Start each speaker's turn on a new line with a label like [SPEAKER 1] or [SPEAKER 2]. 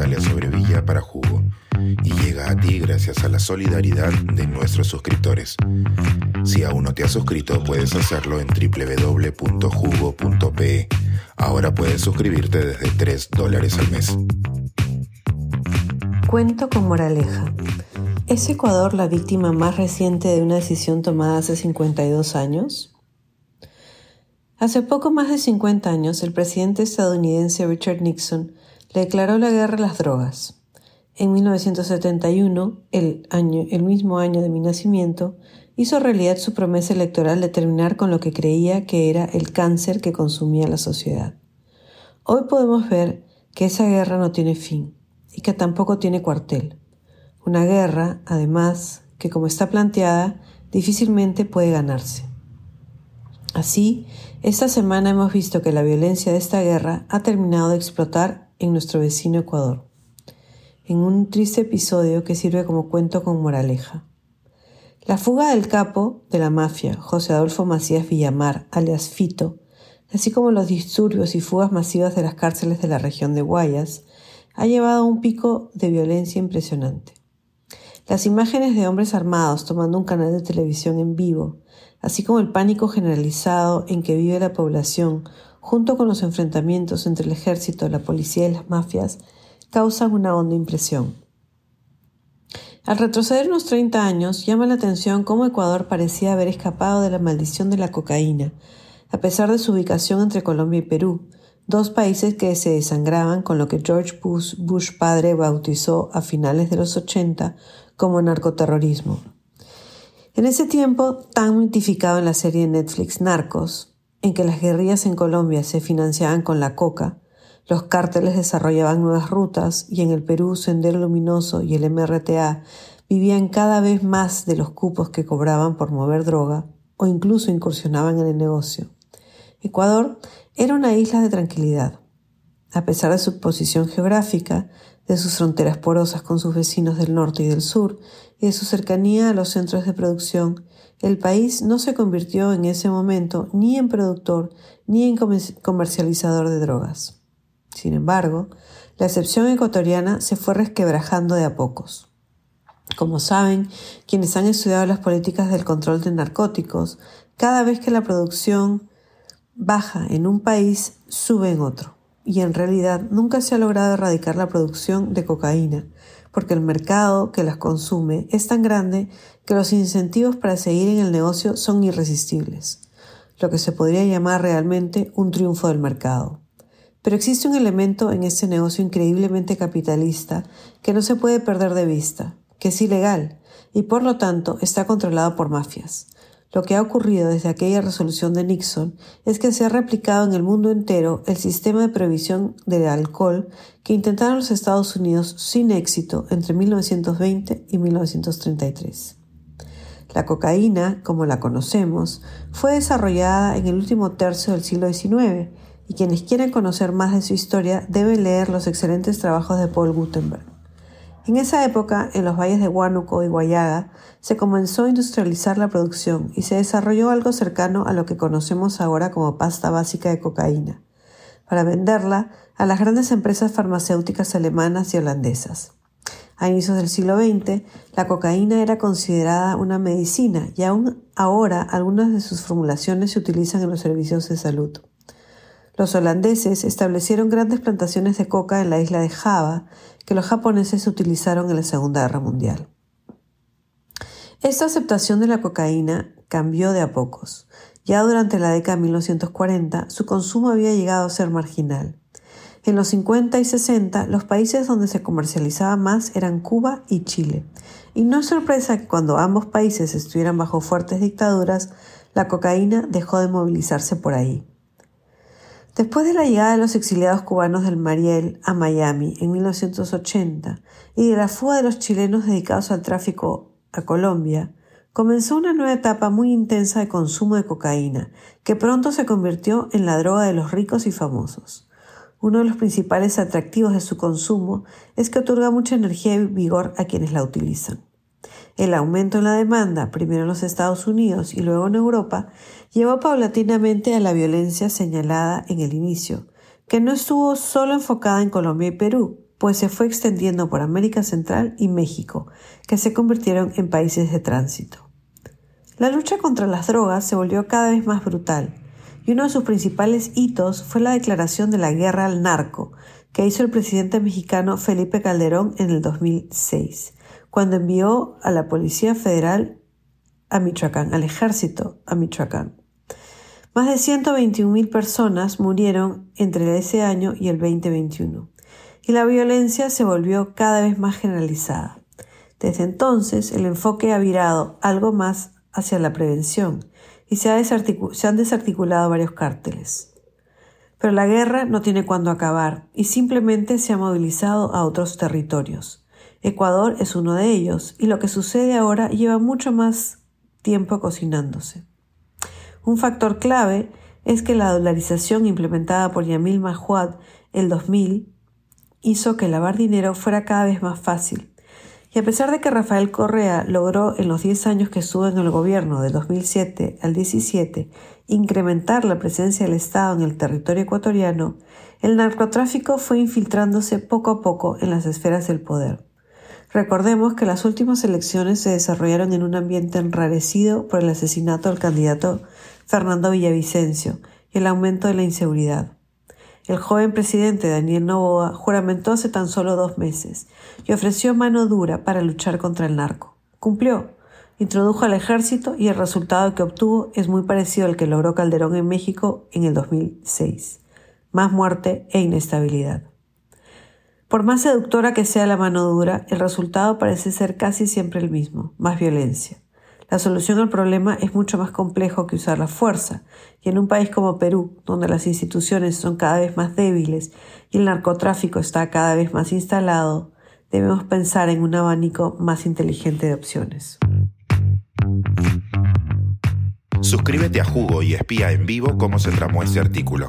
[SPEAKER 1] Natalia Sobrevilla para Jugo y llega a ti gracias a la solidaridad de nuestros suscriptores. Si aún no te has suscrito, puedes hacerlo en www.jugo.pe. Ahora puedes suscribirte desde 3 dólares al mes.
[SPEAKER 2] Cuento con moraleja. ¿Es Ecuador la víctima más reciente de una decisión tomada hace 52 años? Hace poco más de 50 años, el presidente estadounidense Richard Nixon le declaró la guerra a las drogas. En 1971, el, año, el mismo año de mi nacimiento, hizo realidad su promesa electoral de terminar con lo que creía que era el cáncer que consumía la sociedad. Hoy podemos ver que esa guerra no tiene fin y que tampoco tiene cuartel. Una guerra, además, que como está planteada, difícilmente puede ganarse. Así, esta semana hemos visto que la violencia de esta guerra ha terminado de explotar en nuestro vecino Ecuador, en un triste episodio que sirve como cuento con moraleja. La fuga del capo de la mafia, José Adolfo Macías Villamar, alias Fito, así como los disturbios y fugas masivas de las cárceles de la región de Guayas, ha llevado a un pico de violencia impresionante. Las imágenes de hombres armados tomando un canal de televisión en vivo, así como el pánico generalizado en que vive la población, junto con los enfrentamientos entre el ejército, la policía y las mafias, causan una honda impresión. Al retroceder unos 30 años, llama la atención cómo Ecuador parecía haber escapado de la maldición de la cocaína, a pesar de su ubicación entre Colombia y Perú, dos países que se desangraban con lo que George Bush, Bush padre bautizó a finales de los 80 como narcoterrorismo. En ese tiempo, tan mitificado en la serie de Netflix Narcos, en que las guerrillas en Colombia se financiaban con la coca, los cárteles desarrollaban nuevas rutas y en el Perú Sendero Luminoso y el MRTA vivían cada vez más de los cupos que cobraban por mover droga o incluso incursionaban en el negocio. Ecuador era una isla de tranquilidad. A pesar de su posición geográfica, de sus fronteras porosas con sus vecinos del norte y del sur, y de su cercanía a los centros de producción, el país no se convirtió en ese momento ni en productor ni en comercializador de drogas. Sin embargo, la excepción ecuatoriana se fue resquebrajando de a pocos. Como saben, quienes han estudiado las políticas del control de narcóticos, cada vez que la producción baja en un país, sube en otro. Y en realidad nunca se ha logrado erradicar la producción de cocaína, porque el mercado que las consume es tan grande que los incentivos para seguir en el negocio son irresistibles, lo que se podría llamar realmente un triunfo del mercado. Pero existe un elemento en ese negocio increíblemente capitalista que no se puede perder de vista, que es ilegal y por lo tanto está controlado por mafias. Lo que ha ocurrido desde aquella resolución de Nixon es que se ha replicado en el mundo entero el sistema de prohibición del alcohol que intentaron los Estados Unidos sin éxito entre 1920 y 1933. La cocaína, como la conocemos, fue desarrollada en el último tercio del siglo XIX y quienes quieran conocer más de su historia deben leer los excelentes trabajos de Paul Gutenberg. En esa época, en los valles de Huánuco y Guayaga, se comenzó a industrializar la producción y se desarrolló algo cercano a lo que conocemos ahora como pasta básica de cocaína, para venderla a las grandes empresas farmacéuticas alemanas y holandesas. A inicios del siglo XX, la cocaína era considerada una medicina y aún ahora algunas de sus formulaciones se utilizan en los servicios de salud. Los holandeses establecieron grandes plantaciones de coca en la isla de Java que los japoneses utilizaron en la Segunda Guerra Mundial. Esta aceptación de la cocaína cambió de a pocos. Ya durante la década de 1940 su consumo había llegado a ser marginal. En los 50 y 60 los países donde se comercializaba más eran Cuba y Chile. Y no es sorpresa que cuando ambos países estuvieran bajo fuertes dictaduras, la cocaína dejó de movilizarse por ahí. Después de la llegada de los exiliados cubanos del Mariel a Miami en 1980 y de la fuga de los chilenos dedicados al tráfico a Colombia, comenzó una nueva etapa muy intensa de consumo de cocaína, que pronto se convirtió en la droga de los ricos y famosos. Uno de los principales atractivos de su consumo es que otorga mucha energía y vigor a quienes la utilizan. El aumento en la demanda, primero en los Estados Unidos y luego en Europa, llevó paulatinamente a la violencia señalada en el inicio, que no estuvo solo enfocada en Colombia y Perú, pues se fue extendiendo por América Central y México, que se convirtieron en países de tránsito. La lucha contra las drogas se volvió cada vez más brutal, y uno de sus principales hitos fue la declaración de la guerra al narco, que hizo el presidente mexicano Felipe Calderón en el 2006, cuando envió a la Policía Federal a Michoacán, al ejército a Michoacán. Más de 121.000 personas murieron entre ese año y el 2021, y la violencia se volvió cada vez más generalizada. Desde entonces, el enfoque ha virado algo más hacia la prevención y se, han desarticulado varios cárteles. Pero la guerra no tiene cuándo acabar y simplemente se ha movilizado a otros territorios. Ecuador es uno de ellos y lo que sucede ahora lleva mucho más tiempo cocinándose. Un factor clave es que la dolarización implementada por Yamil Mahuad el 2000 hizo que lavar dinero fuera cada vez más fácil. Y a pesar de que Rafael Correa logró en los 10 años que estuvo en el gobierno del 2007 al 17 incrementar la presencia del Estado en el territorio ecuatoriano, el narcotráfico fue infiltrándose poco a poco en las esferas del poder. Recordemos que las últimas elecciones se desarrollaron en un ambiente enrarecido por el asesinato del candidato Fernando Villavicencio y el aumento de la inseguridad. El joven presidente Daniel Novoa juramentó hace tan solo dos meses y ofreció mano dura para luchar contra el narco. Cumplió, introdujo al ejército y el resultado que obtuvo es muy parecido al que logró Calderón en México en el 2006. Más muerte e inestabilidad. Por más seductora que sea la mano dura, el resultado parece ser casi siempre el mismo, más violencia. La solución al problema es mucho más complejo que usar la fuerza, y en un país como Perú, donde las instituciones son cada vez más débiles y el narcotráfico está cada vez más instalado, debemos pensar en un abanico más inteligente de opciones.
[SPEAKER 1] Suscríbete a Jugo y espía en vivo cómo se tramó este artículo.